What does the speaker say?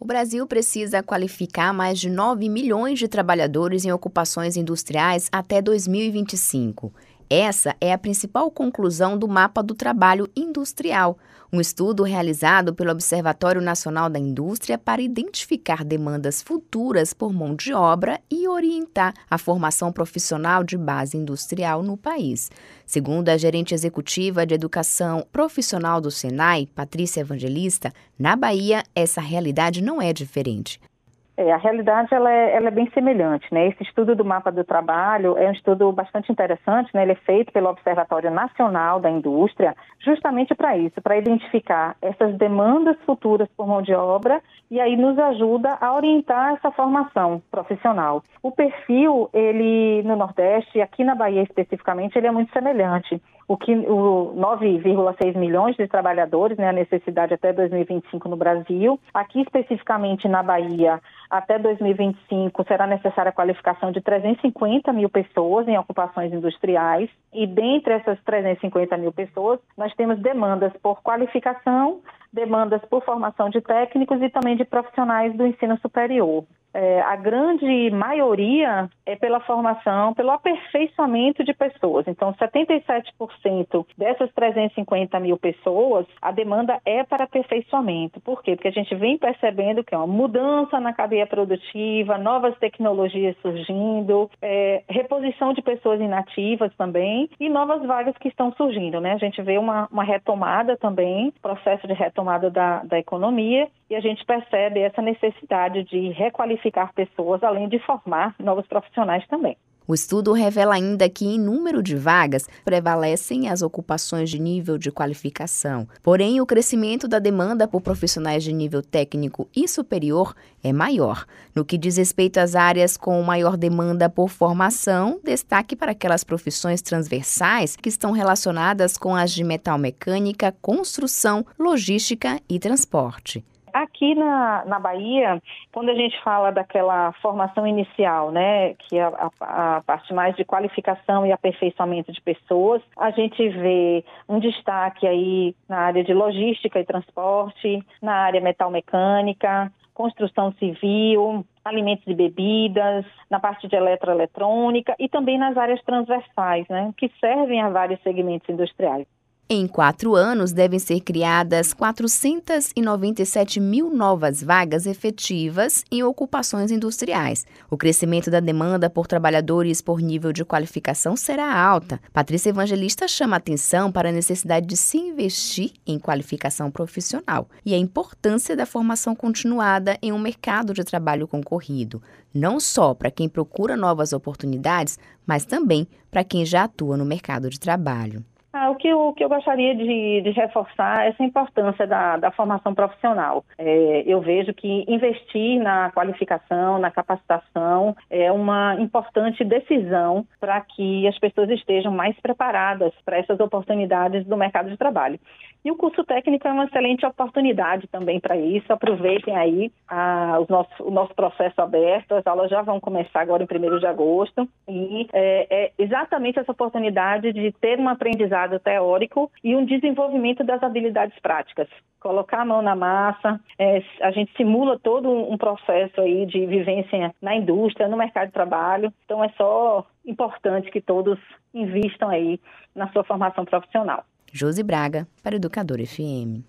O Brasil precisa qualificar mais de 9 milhões de trabalhadores em ocupações industriais até 2025. Essa é a principal conclusão do Mapa do Trabalho Industrial, um estudo realizado pelo Observatório Nacional da Indústria para identificar demandas futuras por mão de obra e orientar a formação profissional de base industrial no país. Segundo a gerente executiva de Educação Profissional do Senai, Patrícia Evangelista, na Bahia essa realidade não é diferente. É, a realidade ela é, ela é, bem semelhante, né? Esse estudo do mapa do trabalho é um estudo bastante interessante, né? Ele é feito pelo Observatório Nacional da Indústria, justamente para isso, para identificar essas demandas futuras por mão de obra e aí nos ajuda a orientar essa formação profissional. O perfil, ele no Nordeste, aqui na Bahia especificamente, ele é muito semelhante. O que o 9,6 milhões de trabalhadores, né, a necessidade até 2025 no Brasil. Aqui especificamente na Bahia, até 2025 será necessária a qualificação de 350 mil pessoas em ocupações industriais. E dentre essas 350 mil pessoas, nós temos demandas por qualificação, demandas por formação de técnicos e também de profissionais do ensino superior é, a grande maioria é pela formação, pelo aperfeiçoamento de pessoas. Então, 77% dessas 350 mil pessoas, a demanda é para aperfeiçoamento. Por quê? Porque a gente vem percebendo que é uma mudança na cadeia produtiva, novas tecnologias surgindo, é, reposição de pessoas inativas também e novas vagas que estão surgindo. Né? A gente vê uma, uma retomada também, processo de retomada da, da economia, e a gente percebe essa necessidade de requalificar qualificar pessoas, além de formar novos profissionais também. O estudo revela ainda que, em número de vagas, prevalecem as ocupações de nível de qualificação. Porém, o crescimento da demanda por profissionais de nível técnico e superior é maior. No que diz respeito às áreas com maior demanda por formação, destaque para aquelas profissões transversais que estão relacionadas com as de metal mecânica, construção, logística e transporte. Aqui na, na Bahia, quando a gente fala daquela formação inicial, né, que é a, a, parte mais de qualificação e aperfeiçoamento de pessoas, a gente vê um destaque aí na área de logística e transporte, na área metal mecânica, construção civil, alimentos e bebidas, na parte de eletroeletrônica e também nas áreas transversais, né, que servem a vários segmentos industriais. Em quatro anos, devem ser criadas 497 mil novas vagas efetivas em ocupações industriais. O crescimento da demanda por trabalhadores por nível de qualificação será alta. Patrícia Evangelista chama atenção para a necessidade de se investir em qualificação profissional e a importância da formação continuada em um mercado de trabalho concorrido, não só para quem procura novas oportunidades, mas também para quem já atua no mercado de trabalho. Que eu, o que eu gostaria de, de reforçar essa importância da, da formação profissional. É, eu vejo que investir na qualificação, na capacitação, é uma importante decisão para que as pessoas estejam mais preparadas para essas oportunidades do mercado de trabalho. E o curso técnico é uma excelente oportunidade também para isso. Aproveitem aí a, os nosso, o nosso processo aberto. As aulas já vão começar agora em 1 de agosto. E é, é exatamente essa oportunidade de ter um aprendizado teórico e um desenvolvimento das habilidades práticas. Colocar a mão na massa, é, a gente simula todo um processo aí de vivência na indústria, no mercado de trabalho. Então é só importante que todos invistam aí na sua formação profissional. Josi Braga, para Educador FM.